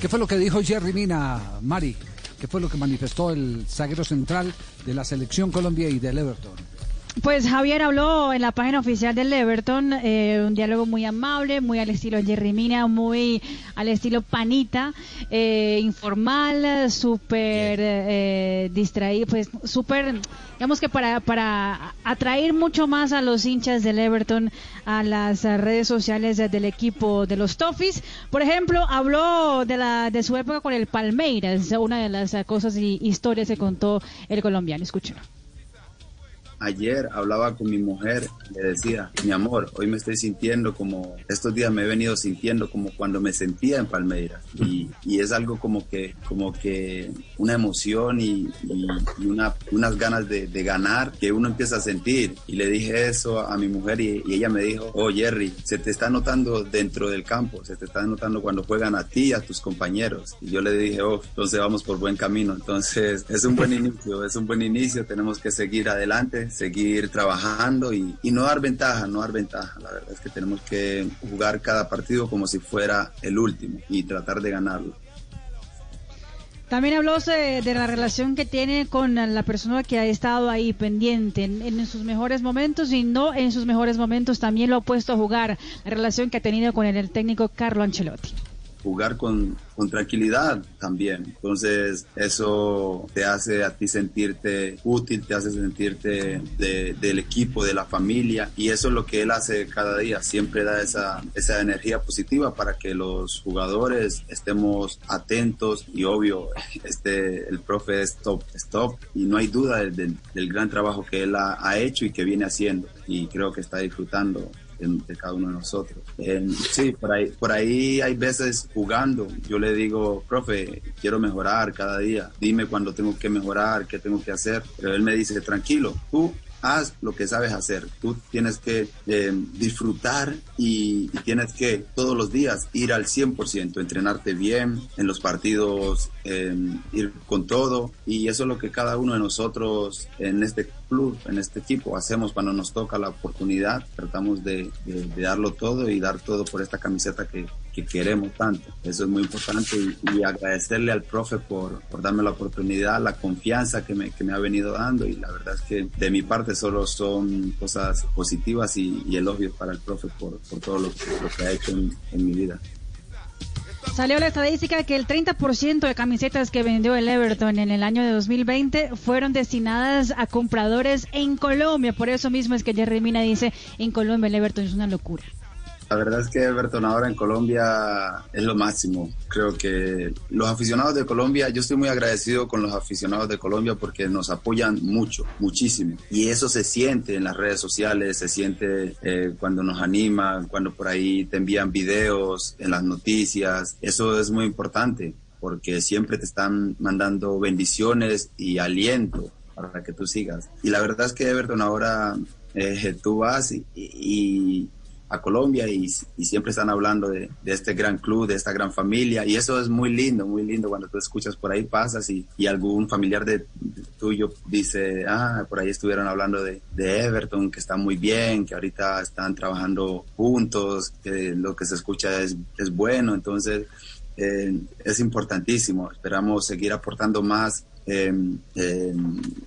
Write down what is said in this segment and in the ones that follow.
¿Qué fue lo que dijo Jerry Mina, Mari? ¿Qué fue lo que manifestó el zaguero central de la selección Colombia y del Everton? Pues Javier habló en la página oficial del Everton, eh, un diálogo muy amable, muy al estilo Jerry Mina, muy al estilo Panita, eh, informal, súper eh, distraído, pues súper, digamos que para, para atraer mucho más a los hinchas del Everton a las redes sociales del equipo de los Toffees. Por ejemplo, habló de, la, de su época con el Palmeiras, una de las cosas y historias que contó el colombiano. Escúchenlo ayer hablaba con mi mujer, le decía, mi amor, hoy me estoy sintiendo como, estos días me he venido sintiendo como cuando me sentía en Palmeiras. Y, es algo como que, como que una emoción y, una, unas ganas de, ganar que uno empieza a sentir. Y le dije eso a mi mujer y, ella me dijo, oh Jerry, se te está notando dentro del campo, se te está notando cuando juegan a ti y a tus compañeros. Y yo le dije, oh, entonces vamos por buen camino. Entonces es un buen inicio, es un buen inicio, tenemos que seguir adelante seguir trabajando y, no dar ventaja, no dar ventaja. La verdad es que tenemos que jugar cada partido como si fuera el último y tratar de ganarlo. También habló de, la relación que tiene con la persona que ha estado ahí pendiente en, en, sus mejores momentos y no en sus mejores momentos. También lo ha puesto a jugar la relación que ha tenido con el técnico Carlo Ancelotti jugar con, con, tranquilidad también. Entonces eso te hace a ti sentirte útil, te hace sentirte del equipo, de la familia y eso es lo que él hace cada día. Siempre da esa, esa energía positiva para que los jugadores estemos atentos y obvio, este, el profe es top, stop y no hay duda del, del, gran trabajo que él ha hecho y que viene haciendo y creo que está disfrutando de, cada uno de nosotros. sí, por ahí, por ahí hay veces jugando, yo le digo, profe, quiero mejorar cada día, dime cuándo tengo que mejorar, qué tengo que hacer, pero él me dice, tranquilo, tú haz lo que sabes hacer. Tú tienes que eh, disfrutar y, tienes que todos los días ir al 100%, entrenarte bien en los partidos, eh, ir con todo. Y eso es lo que cada uno de nosotros en este club, en este equipo, hacemos cuando nos toca la oportunidad. Tratamos de, darlo todo y dar todo por esta camiseta que, queremos tanto. Eso es muy importante y, agradecerle al profe por, darme la oportunidad, la confianza que me, que me, ha venido dando y la verdad es que de mi parte solo son cosas positivas y, elogios para el profe por, por todo lo, que ha hecho en, en mi vida. Salió la estadística que el 30% de camisetas que vendió el Everton en el año de 2020 fueron destinadas a compradores en Colombia. Por eso mismo es que Jerry Mina dice, en Colombia el Everton es una locura. La verdad es que Everton ahora en Colombia es lo máximo. Creo que los aficionados de Colombia, yo estoy muy agradecido con los aficionados de Colombia porque nos apoyan mucho, muchísimo. Y eso se siente en las redes sociales, se siente eh, cuando nos animan, cuando por ahí te envían videos, en las noticias. Eso es muy importante porque siempre te están mandando bendiciones y aliento para que tú sigas. Y la verdad es que Everton ahora eh, tú vas y a Colombia y, siempre están hablando de, este gran club, de esta gran familia. Y eso es muy lindo, muy lindo cuando tú escuchas por ahí pasas y, algún familiar de, tuyo dice, ah, por ahí estuvieron hablando de, Everton, que está muy bien, que ahorita están trabajando juntos, que lo que se escucha es, bueno, entonces eh, es importantísimo, esperamos seguir aportando más Em,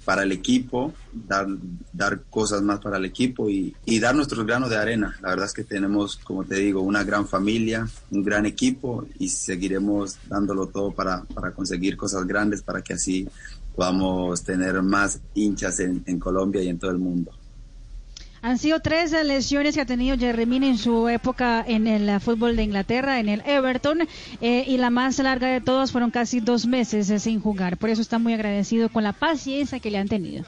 para el equipo, dar, dar cosas más para el equipo y, dar nuestros granos de arena. La verdad es que tenemos, como te digo, una gran familia, un gran equipo y seguiremos dándolo todo para, para conseguir cosas grandes para que así podamos tener más hinchas en Colombia y en todo el mundo. Han sido tres lesiones que ha tenido Jeremy en su época en el fútbol de Inglaterra, en el Everton, eh, y la más larga de todas fueron casi dos meses sin jugar. Por eso está muy agradecido con la paciencia que le han tenido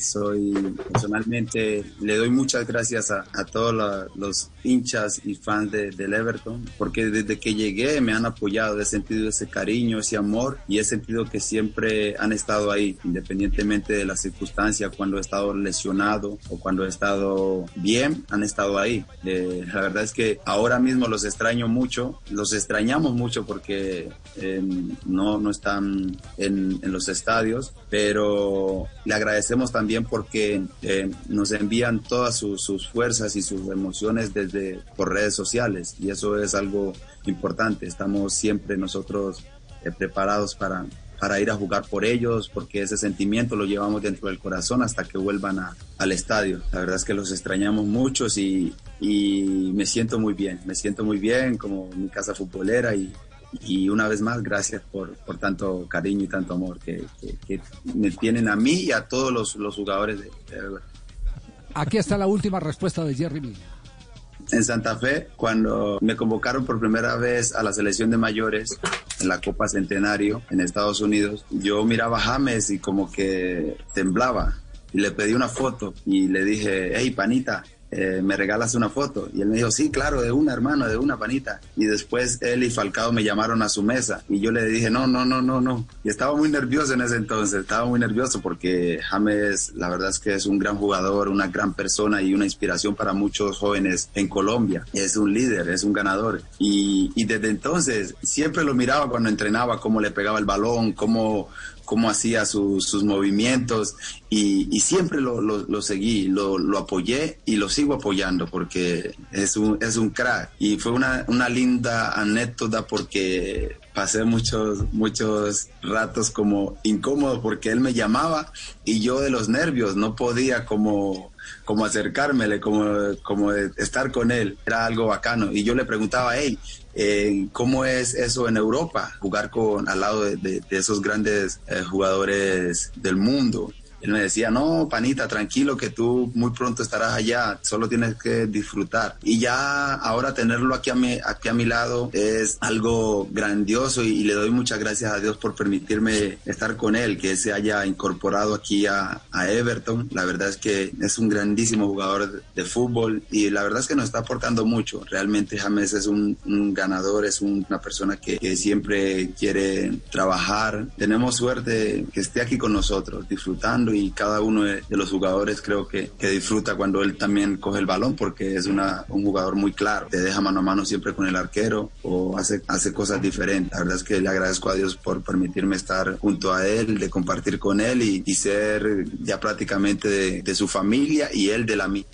soy personalmente le doy muchas gracias a, todos los hinchas y fans de, del Everton porque desde que llegué me han apoyado he sentido ese cariño ese amor y he sentido que siempre han estado ahí independientemente de la circunstancia cuando he estado lesionado o cuando he estado bien han estado ahí. Eh, la verdad es que ahora mismo los extraño mucho los extrañamos mucho porque eh, no, no están en, en los estadios pero le agradecemos también también porque eh, nos envían todas sus, fuerzas y sus emociones desde por redes sociales y eso es algo importante. Estamos siempre nosotros eh, preparados para, para ir a jugar por ellos, porque ese sentimiento lo llevamos dentro del corazón hasta que vuelvan al estadio. La verdad es que los extrañamos muchos y, y me siento muy bien, me siento muy bien como mi casa futbolera y, y una vez más, gracias por, por tanto cariño y tanto amor que, que, me tienen a mí y a todos los, los jugadores de, Aquí está la última respuesta de Jerry Mina. En Santa Fe, cuando me convocaron por primera vez a la selección de mayores en la Copa Centenario en Estados Unidos, yo miraba a James y como que temblaba. Y le pedí una foto y le dije, hey, panita, eh, me regalas una foto. Y él me dijo, sí, claro, de una, hermano, de una panita. Y después él y Falcao me llamaron a su mesa y yo le dije, no, no, no, no, no. Y estaba muy nervioso en ese entonces, estaba muy nervioso porque James, la verdad es que es un gran jugador, una gran persona y una inspiración para muchos jóvenes en Colombia. Es un líder, es un ganador. Y, y desde entonces siempre lo miraba cuando entrenaba, cómo le pegaba el balón, cómo cómo hacía sus movimientos y, siempre lo, lo, seguí, lo, lo, apoyé y lo sigo apoyando porque es un, es un crack. Y fue una, una linda anécdota porque pasé muchos, muchos ratos como incómodo porque él me llamaba y yo de los nervios no podía como como acercármele, como, como estar con él. Era algo bacano. Y yo le preguntaba, hey, eh, ¿cómo es eso en Europa? Jugar con al lado de, esos grandes eh, jugadores del mundo. Él me decía, no, panita, tranquilo, que tú muy pronto estarás allá, solo tienes que disfrutar. Y ya ahora tenerlo aquí a mi, aquí a mi lado es algo grandioso y, le doy muchas gracias a Dios por permitirme estar con él, que se haya incorporado aquí a, Everton. La verdad es que es un grandísimo jugador de, fútbol y la verdad es que nos está aportando mucho. Realmente James es un, ganador, es una persona que, que siempre quiere trabajar. Tenemos suerte que esté aquí con nosotros, disfrutando y cada uno de, los jugadores creo que, que, disfruta cuando él también coge el balón porque es una, un jugador muy claro, te deja mano a mano siempre con el arquero o hace, hace cosas diferentes. La verdad es que le agradezco a Dios por permitirme estar junto a él, de compartir con él y, ser ya prácticamente de, de su familia y él de la mía.